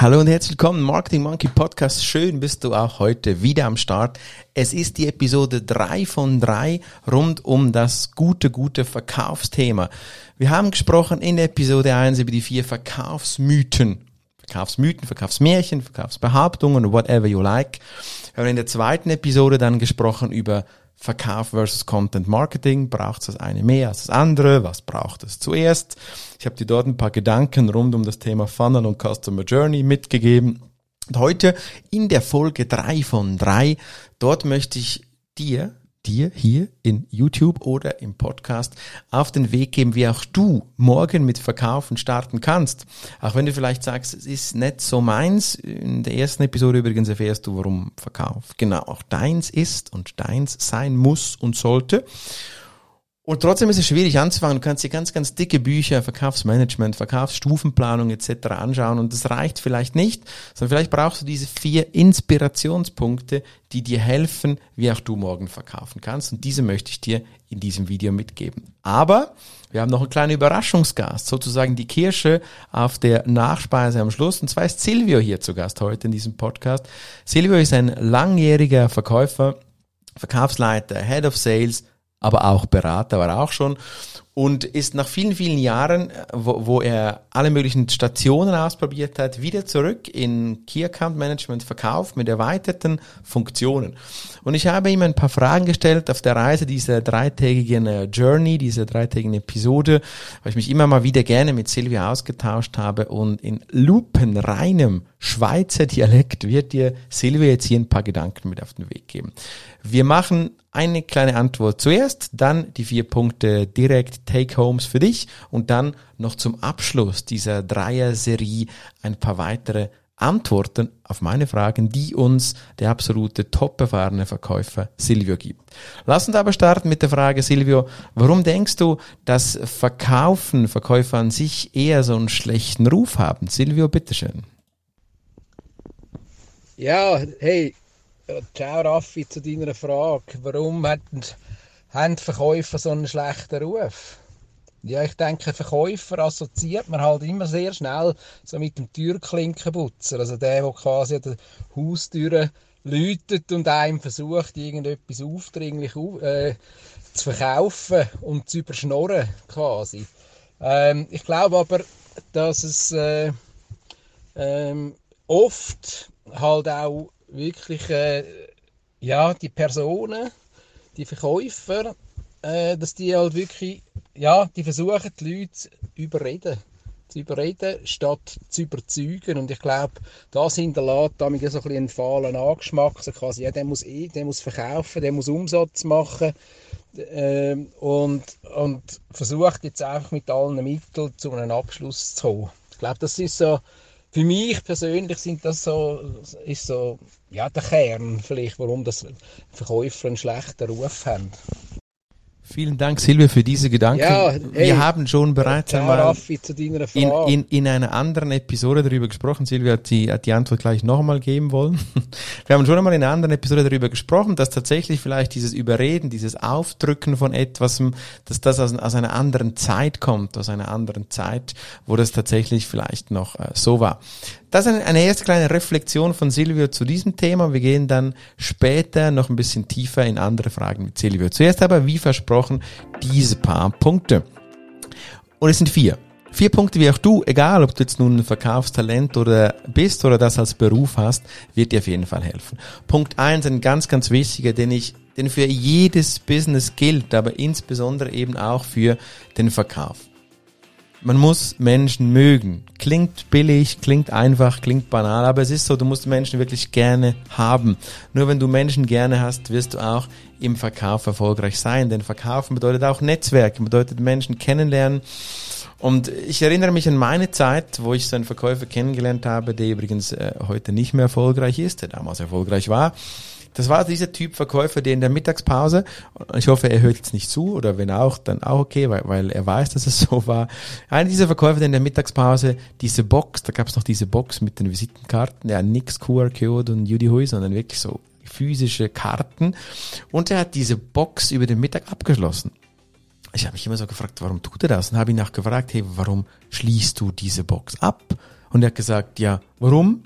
Hallo und herzlich willkommen, Marketing Monkey Podcast. Schön bist du auch heute wieder am Start. Es ist die Episode 3 von 3 rund um das gute, gute Verkaufsthema. Wir haben gesprochen in Episode 1 über die vier Verkaufsmythen. Verkaufsmythen, Verkaufsmärchen, Verkaufsbehauptungen, whatever you like. Wir haben in der zweiten Episode dann gesprochen über Verkauf versus Content Marketing. Braucht es das eine mehr als das andere? Was braucht es zuerst? Ich habe dir dort ein paar Gedanken rund um das Thema Funnel und Customer Journey mitgegeben. Und heute in der Folge drei von drei, dort möchte ich dir dir hier in YouTube oder im Podcast auf den Weg geben, wie auch du morgen mit Verkaufen starten kannst. Auch wenn du vielleicht sagst, es ist nicht so meins. In der ersten Episode übrigens erfährst du, warum Verkauf genau auch deins ist und deins sein muss und sollte. Und trotzdem ist es schwierig anzufangen. Du kannst dir ganz, ganz dicke Bücher, Verkaufsmanagement, Verkaufsstufenplanung etc. anschauen und das reicht vielleicht nicht, sondern vielleicht brauchst du diese vier Inspirationspunkte, die dir helfen, wie auch du morgen verkaufen kannst. Und diese möchte ich dir in diesem Video mitgeben. Aber wir haben noch einen kleinen Überraschungsgast, sozusagen die Kirsche auf der Nachspeise am Schluss. Und zwar ist Silvio hier zu Gast heute in diesem Podcast. Silvio ist ein langjähriger Verkäufer, Verkaufsleiter, Head of Sales, aber auch Berater war auch schon und ist nach vielen, vielen Jahren, wo, wo er alle möglichen Stationen ausprobiert hat, wieder zurück in Key Account Management verkauft mit erweiterten Funktionen. Und ich habe ihm ein paar Fragen gestellt auf der Reise dieser dreitägigen äh, Journey, dieser dreitägigen Episode, weil ich mich immer mal wieder gerne mit Silvia ausgetauscht habe und in lupenreinem Schweizer Dialekt wird dir Silvia jetzt hier ein paar Gedanken mit auf den Weg geben. Wir machen eine kleine Antwort zuerst, dann die vier Punkte direkt Take-Homes für dich und dann noch zum Abschluss dieser Dreier-Serie ein paar weitere Antworten auf meine Fragen, die uns der absolute top erfahrene Verkäufer Silvio gibt. Lass uns aber starten mit der Frage, Silvio, warum denkst du, dass Verkaufen, Verkäufer an sich eher so einen schlechten Ruf haben? Silvio, bitteschön. Ja, hey, ciao Raffi zu deiner Frage. Warum haben Verkäufer so einen schlechten Ruf? Ja, ich denke, Verkäufer assoziiert man halt immer sehr schnell so mit dem Türklinkenputzer. Also der, der quasi an der Haustür läutet und einem versucht, irgendetwas aufdringlich äh, zu verkaufen und zu überschnorren quasi. Ähm, ich glaube aber, dass es äh, ähm, oft halt auch wirklich äh, ja, die Personen, die Verkäufer, äh, dass die halt wirklich, ja, die versuchen die Leute zu überreden. Zu überreden, statt zu überzeugen. Und ich glaube, das hinterlässt damit so ein bisschen einen fahlen Angeschmack. So quasi, ja, der muss eh, der muss verkaufen, der muss Umsatz machen. Äh, und, und versucht jetzt einfach mit allen Mitteln zu einem Abschluss zu kommen. Ich glaube, das ist so, für mich persönlich sind das so, ist so ja, der Kern vielleicht, warum das Verkäufer einen schlechten Ruf haben. Vielen Dank, Silvia, für diese Gedanken. Ja, hey, wir haben schon bereits einmal in, in, in einer anderen Episode darüber gesprochen. Silvia hat die, hat die Antwort gleich nochmal geben wollen. Wir haben schon einmal in einer anderen Episode darüber gesprochen, dass tatsächlich vielleicht dieses Überreden, dieses Aufdrücken von etwas, dass das aus, aus einer anderen Zeit kommt, aus einer anderen Zeit, wo das tatsächlich vielleicht noch äh, so war. Das ist eine erste kleine Reflexion von Silvio zu diesem Thema. Wir gehen dann später noch ein bisschen tiefer in andere Fragen mit Silvio. Zuerst aber, wie versprochen, diese paar Punkte. Und es sind vier. Vier Punkte, wie auch du, egal ob du jetzt nun ein Verkaufstalent oder bist oder das als Beruf hast, wird dir auf jeden Fall helfen. Punkt eins, ein ganz, ganz wichtiger, den ich, den für jedes Business gilt, aber insbesondere eben auch für den Verkauf. Man muss Menschen mögen. Klingt billig, klingt einfach, klingt banal, aber es ist so, du musst Menschen wirklich gerne haben. Nur wenn du Menschen gerne hast, wirst du auch im Verkauf erfolgreich sein. Denn Verkaufen bedeutet auch Netzwerken, bedeutet Menschen kennenlernen. Und ich erinnere mich an meine Zeit, wo ich so einen Verkäufer kennengelernt habe, der übrigens äh, heute nicht mehr erfolgreich ist, der damals erfolgreich war Das war dieser Typ Verkäufer, der in der Mittagspause, ich hoffe, er hört jetzt nicht zu, oder wenn auch, dann auch okay, weil, weil er weiß, dass es so war. Einer dieser Verkäufer, der in der Mittagspause diese Box, da gab es noch diese Box mit den Visitenkarten, ja, nix QR-Code und Judy Hui, sondern wirklich so physische Karten. Und er hat diese Box über den Mittag abgeschlossen. Ich habe mich immer so gefragt, warum tut er das? Und habe ihn nachgefragt, hey, warum schließt du diese Box ab? Und er hat gesagt, ja, warum?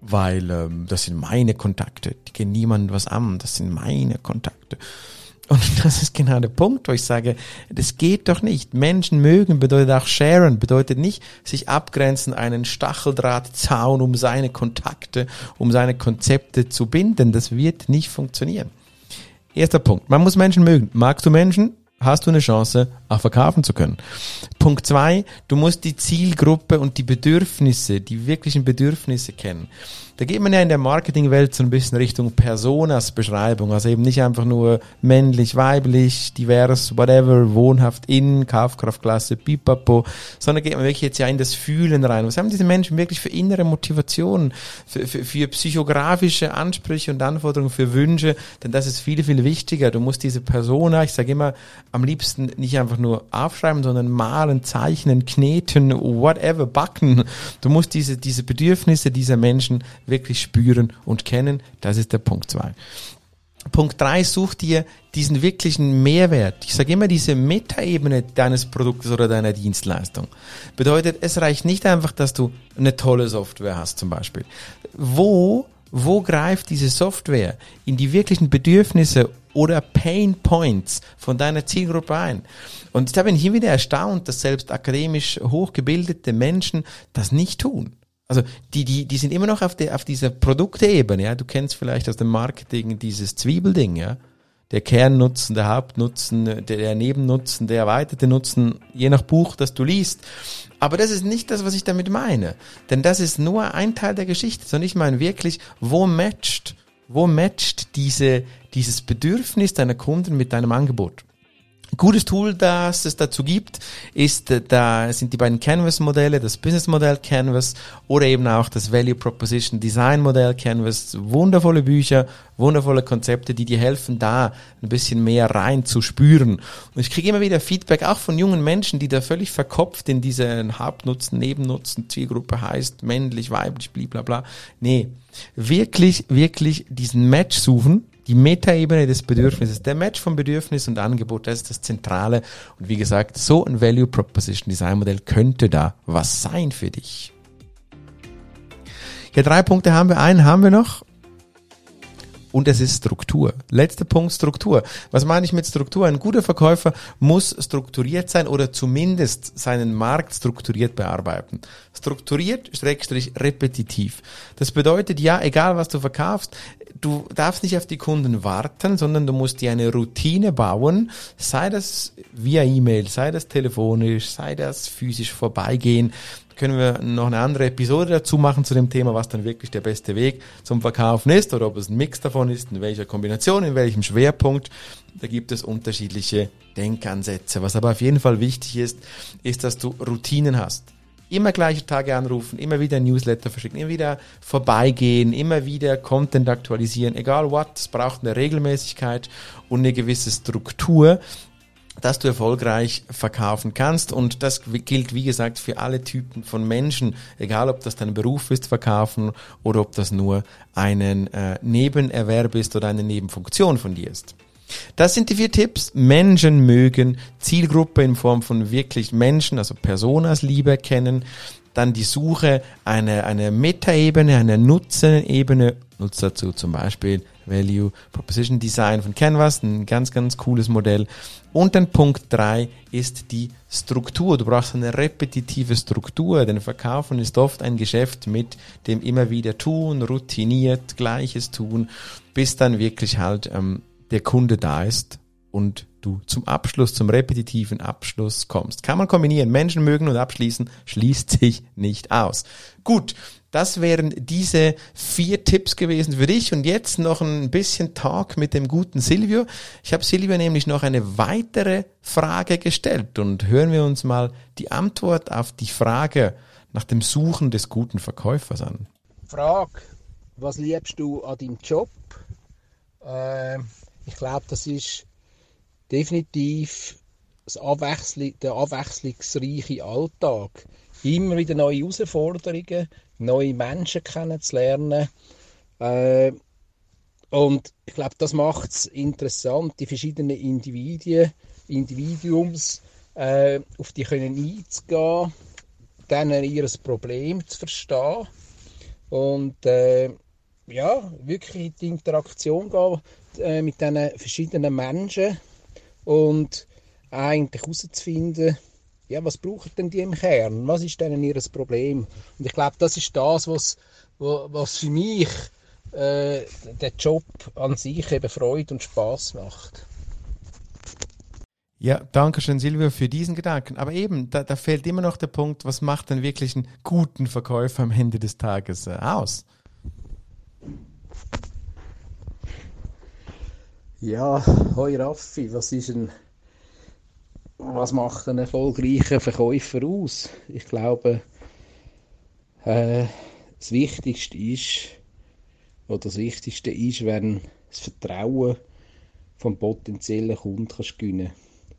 Weil ähm, das sind meine Kontakte, die gehen niemandem was an, das sind meine Kontakte. Und das ist genau der Punkt, wo ich sage, das geht doch nicht. Menschen mögen bedeutet auch sharen, bedeutet nicht sich abgrenzen, einen Stacheldrahtzaun um seine Kontakte, um seine Konzepte zu binden. Das wird nicht funktionieren. Erster Punkt. Man muss Menschen mögen. Magst du Menschen? Hast du eine Chance, auch verkaufen zu können. Punkt zwei, du musst die Zielgruppe und die Bedürfnisse, die wirklichen Bedürfnisse kennen. Da geht man ja in der Marketingwelt so ein bisschen Richtung Personas-Beschreibung, also eben nicht einfach nur männlich, weiblich, divers, whatever, wohnhaft in, Kaufkraftklasse, pipapo, sondern geht man wirklich jetzt ja in das Fühlen rein. Was haben diese Menschen wirklich für innere Motivationen, für, für, für psychografische Ansprüche und Anforderungen, für Wünsche? Denn das ist viel, viel wichtiger. Du musst diese Persona, ich sage immer, am liebsten nicht einfach nur aufschreiben, sondern malen, zeichnen, kneten, whatever, backen. Du musst diese, diese Bedürfnisse dieser Menschen wirklich spüren und kennen. Das ist der Punkt zwei. Punkt drei, such dir diesen wirklichen Mehrwert. Ich sage immer diese Metaebene deines Produktes oder deiner Dienstleistung. Bedeutet, es reicht nicht einfach, dass du eine tolle Software hast zum Beispiel. Wo, wo greift diese Software in die wirklichen Bedürfnisse oder Pain Points von deiner Zielgruppe ein? Und da bin ich immer wieder erstaunt, dass selbst akademisch hochgebildete Menschen das nicht tun. Also die, die, die sind immer noch auf, der, auf dieser Produktebene. Ja? Du kennst vielleicht aus dem Marketing dieses Zwiebelding, ja. Der Kernnutzen, der Hauptnutzen, der, der Nebennutzen, der erweiterte Nutzen, je nach Buch, das du liest. Aber das ist nicht das, was ich damit meine. Denn das ist nur ein Teil der Geschichte, sondern ich meine wirklich, wo matcht, wo matcht diese, dieses Bedürfnis deiner Kunden mit deinem Angebot? Gutes Tool, das es dazu gibt, ist, äh, da sind die beiden Canvas-Modelle, das Business-Modell Canvas oder eben auch das Value Proposition Design Modell Canvas. Wundervolle Bücher, wundervolle Konzepte, die dir helfen, da ein bisschen mehr rein zu spüren. Und ich kriege immer wieder Feedback, auch von jungen Menschen, die da völlig verkopft in diese Hauptnutzen, Nebennutzen, Zielgruppe heißt, männlich, weiblich, blablabla. Nee, wirklich, wirklich diesen Match suchen die Metaebene des Bedürfnisses, der Match von Bedürfnis und Angebot, das ist das Zentrale. Und wie gesagt, so ein Value Proposition Design Modell könnte da was sein für dich. Ja, drei Punkte haben wir. Einen haben wir noch und es ist Struktur. Letzter Punkt, Struktur. Was meine ich mit Struktur? Ein guter Verkäufer muss strukturiert sein oder zumindest seinen Markt strukturiert bearbeiten. Strukturiert, schrägstrich, repetitiv. Das bedeutet, ja, egal was du verkaufst, du darfst nicht auf die Kunden warten, sondern du musst dir eine Routine bauen, sei das via E-Mail, sei das telefonisch, sei das physisch vorbeigehen, können wir noch eine andere Episode dazu machen zu dem Thema, was dann wirklich der beste Weg zum Verkaufen ist oder ob es ein Mix davon ist, in welcher Kombination, in welchem Schwerpunkt. Da gibt es unterschiedliche Denkansätze. Was aber auf jeden Fall wichtig ist, ist, dass du Routinen hast. Immer gleiche Tage anrufen, immer wieder Newsletter verschicken, immer wieder vorbeigehen, immer wieder Content aktualisieren, egal what, es braucht eine Regelmäßigkeit und eine gewisse Struktur, dass du erfolgreich verkaufen kannst. Und das gilt, wie gesagt, für alle Typen von Menschen, egal ob das dein Beruf ist, verkaufen, oder ob das nur einen äh, Nebenerwerb ist oder eine Nebenfunktion von dir ist. Das sind die vier Tipps. Menschen mögen, Zielgruppe in Form von wirklich Menschen, also Personas lieber kennen, dann die Suche einer eine Metaebene, einer Nutzenebene, nutzt dazu zum Beispiel Value Proposition Design von Canvas, ein ganz, ganz cooles Modell. Und dann Punkt drei ist die Struktur. Du brauchst eine repetitive Struktur, denn Verkaufen ist oft ein Geschäft mit dem immer wieder tun, routiniert, Gleiches tun, bis dann wirklich halt ähm, der Kunde da ist und du zum Abschluss, zum repetitiven Abschluss kommst. Kann man kombinieren. Menschen mögen und abschließen schließt sich nicht aus. Gut, das wären diese vier Tipps gewesen für dich. Und jetzt noch ein bisschen Talk mit dem guten Silvio. Ich habe Silvio nämlich noch eine weitere Frage gestellt und hören wir uns mal die Antwort auf die Frage nach dem Suchen des guten Verkäufers an. Frage, was liebst du an deinem Job? Äh, ich glaube, das ist definitiv das Abwechsl der abwechslungsreiche Alltag. Immer wieder neue Herausforderungen, neue Menschen kennenzulernen. Äh, und ich glaube, das macht es interessant, die verschiedenen Individuen, Individuums äh, auf die können einzugehen, dann ihr Problem zu verstehen und äh, ja, wirklich in die Interaktion gehen äh, mit diesen verschiedenen Menschen und eigentlich herauszufinden, ja, was brauchen denn die im Kern? Was ist denn ihr Problem? Und ich glaube, das ist das, was, was für mich äh, den Job an sich eben Freude und Spaß macht. Ja, danke schön, Silvio, für diesen Gedanken. Aber eben, da, da fehlt immer noch der Punkt, was macht denn wirklich einen guten Verkäufer am Ende des Tages äh, aus? Ja, hoi Raffi, was ist ein was macht einen erfolgreichen Verkäufer aus? Ich glaube, äh, das Wichtigste ist, oder das Wichtigste ist, wenn das Vertrauen vom potenziellen Kunden kannst gewinnen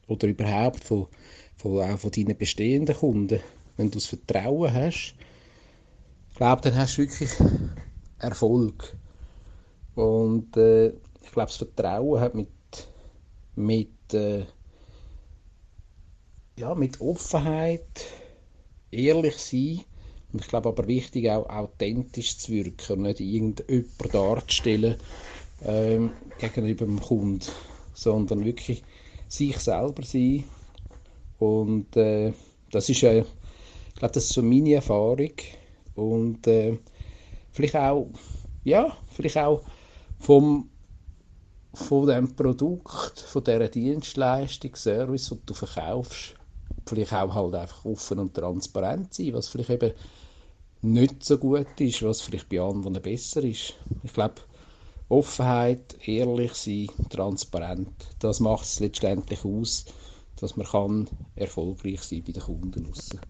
oder überhaupt von, von, auch von deinen bestehenden Kunden. Wenn du das Vertrauen hast, glaube, dann hast du wirklich Erfolg. Und äh, ich glaube, das Vertrauen hat mit, mit, äh, ja, mit Offenheit, ehrlich sein und ich glaube aber wichtig, auch authentisch zu wirken nicht irgendjemand darzustellen ähm, gegenüber dem Kunden, sondern wirklich sich selber sein. Und äh, das ist, äh, ich glaube, das ist so meine Erfahrung. Und äh, vielleicht auch, ja, vielleicht auch vom, von dem Produkt, von dieser Dienstleistung, Service, den du verkaufst, vielleicht auch halt einfach offen und transparent sein, was vielleicht eben nicht so gut ist, was vielleicht bei anderen besser ist. Ich glaube, Offenheit, ehrlich sein, transparent, das macht es letztendlich aus, dass man kann erfolgreich sein bei den Kunden aussen.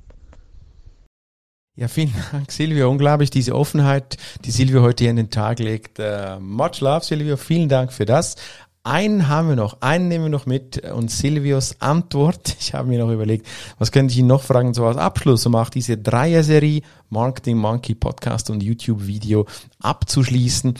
Ja, vielen Dank, Silvio. Unglaublich, diese Offenheit, die Silvio heute hier in den Tag legt. Uh, much love, Silvio. Vielen Dank für das. Einen haben wir noch, einen nehmen wir noch mit und Silvios Antwort. Ich habe mir noch überlegt, was könnte ich ihn noch fragen, so als Abschluss, um auch diese Dreier-Serie Marketing Monkey Podcast und YouTube-Video abzuschließen.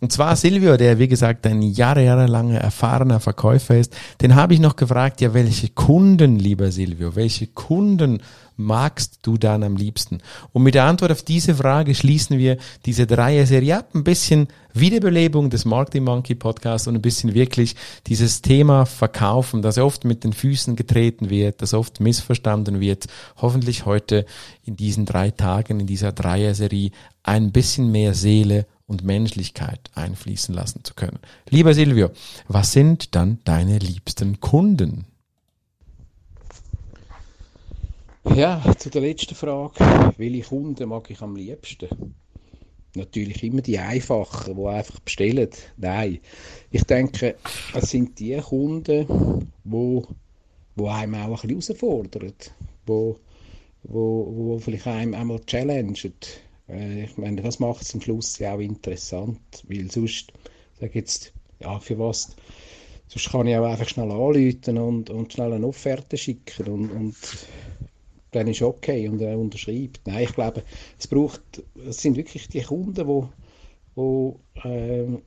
Und zwar Silvio, der wie gesagt ein Jahre, jahrelanger erfahrener Verkäufer ist, den habe ich noch gefragt, ja, welche Kunden, lieber Silvio, welche Kunden magst du dann am liebsten? Und mit der Antwort auf diese Frage schließen wir diese Dreier-Serie ab. Ein bisschen Wiederbelebung des Marketing Monkey Podcasts und ein bisschen wirklich dieses Thema Verkaufen, das oft mit den Füßen getreten wird, das oft missverstanden wird. Hoffentlich heute in diesen drei Tagen, in dieser Dreier-Serie ein bisschen mehr Seele und Menschlichkeit einfließen lassen zu können. Lieber Silvio, was sind dann deine liebsten Kunden? Ja, zu der letzten Frage. Welche Kunden mag ich am liebsten? Natürlich immer die einfachen, die einfach bestellen. Nein, ich denke, es sind die Kunden, die, die einem auch ein bisschen herausfordern, die, die, die vielleicht einem einmal challengen. Äh, ich meine, das macht es am Schluss ja auch interessant, weil sonst, sag jetzt, ja, für was, sonst kann ich auch einfach schnell anrufen und, und schnell eine Offerte schicken und, und dann ist okay und er unterschreibt. Nein, ich glaube, es braucht, es sind wirklich die Kunden, wo, wo ähm,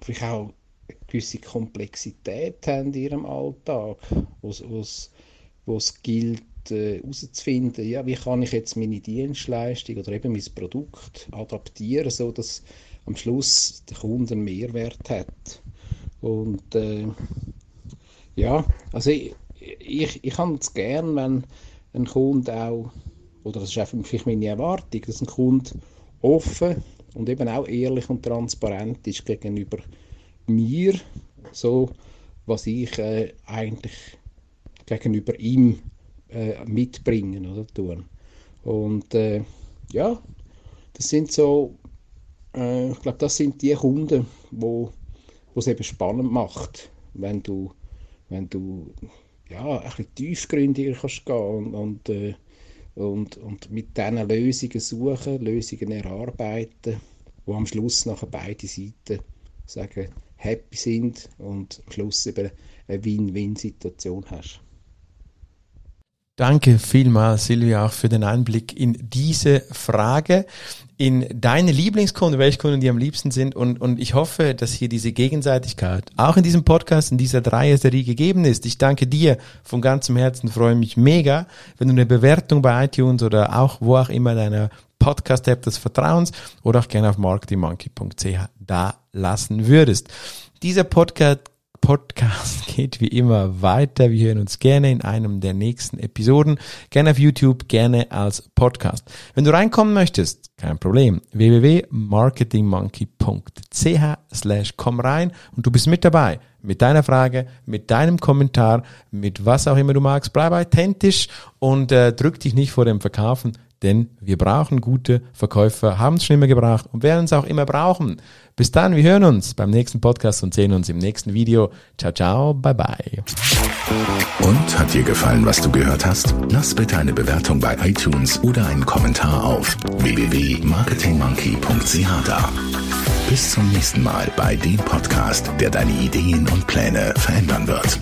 vielleicht auch eine gewisse Komplexität haben in ihrem Alltag, wo es gilt äh, herauszufinden, ja, wie kann ich jetzt meine Dienstleistung oder eben mein Produkt adaptieren, so dass am Schluss der Kunde einen Mehrwert hat. Und äh, ja, also ich, ich, ich habe es gern, wenn ein Kunde auch, oder das ist einfach vielleicht meine Erwartung, dass ein Kunde offen und eben auch ehrlich und transparent ist gegenüber mir, so was ich äh, eigentlich gegenüber ihm äh, mitbringen oder tun. Und äh, ja, das sind so, äh, ich glaube, das sind die Kunden, wo es eben spannend macht, wenn du, wenn du ja, ein bisschen tiefgründiger kannst gehen und, und, äh, und, und mit diesen Lösungen suchen, Lösungen erarbeiten, wo am Schluss nachher beide Seiten sagen, happy sind und am Schluss eben eine Win-Win-Situation hast. Danke vielmals, Silvia, auch für den Einblick in diese Frage, in deine Lieblingskunden, welche Kunden die am liebsten sind. Und, und ich hoffe, dass hier diese Gegenseitigkeit auch in diesem Podcast, in dieser Dreier-Serie gegeben ist. Ich danke dir von ganzem Herzen, freue mich mega, wenn du eine Bewertung bei iTunes oder auch wo auch immer deiner Podcast-App des Vertrauens oder auch gerne auf marketingmonkey.ch da lassen würdest. Dieser Podcast Podcast geht wie immer weiter. Wir hören uns gerne in einem der nächsten Episoden. Gerne auf YouTube, gerne als Podcast. Wenn du reinkommen möchtest, kein Problem. www.marketingmonkey.ch slash komm rein und du bist mit dabei. Mit deiner Frage, mit deinem Kommentar, mit was auch immer du magst. Bleib authentisch und äh, drück dich nicht vor dem Verkaufen denn wir brauchen gute Verkäufer, haben es schon immer gebraucht und werden es auch immer brauchen. Bis dann, wir hören uns beim nächsten Podcast und sehen uns im nächsten Video. Ciao, ciao, bye bye. Und hat dir gefallen, was du gehört hast? Lass bitte eine Bewertung bei iTunes oder einen Kommentar auf www.marketingmonkey.ch da. Bis zum nächsten Mal bei dem Podcast, der deine Ideen und Pläne verändern wird.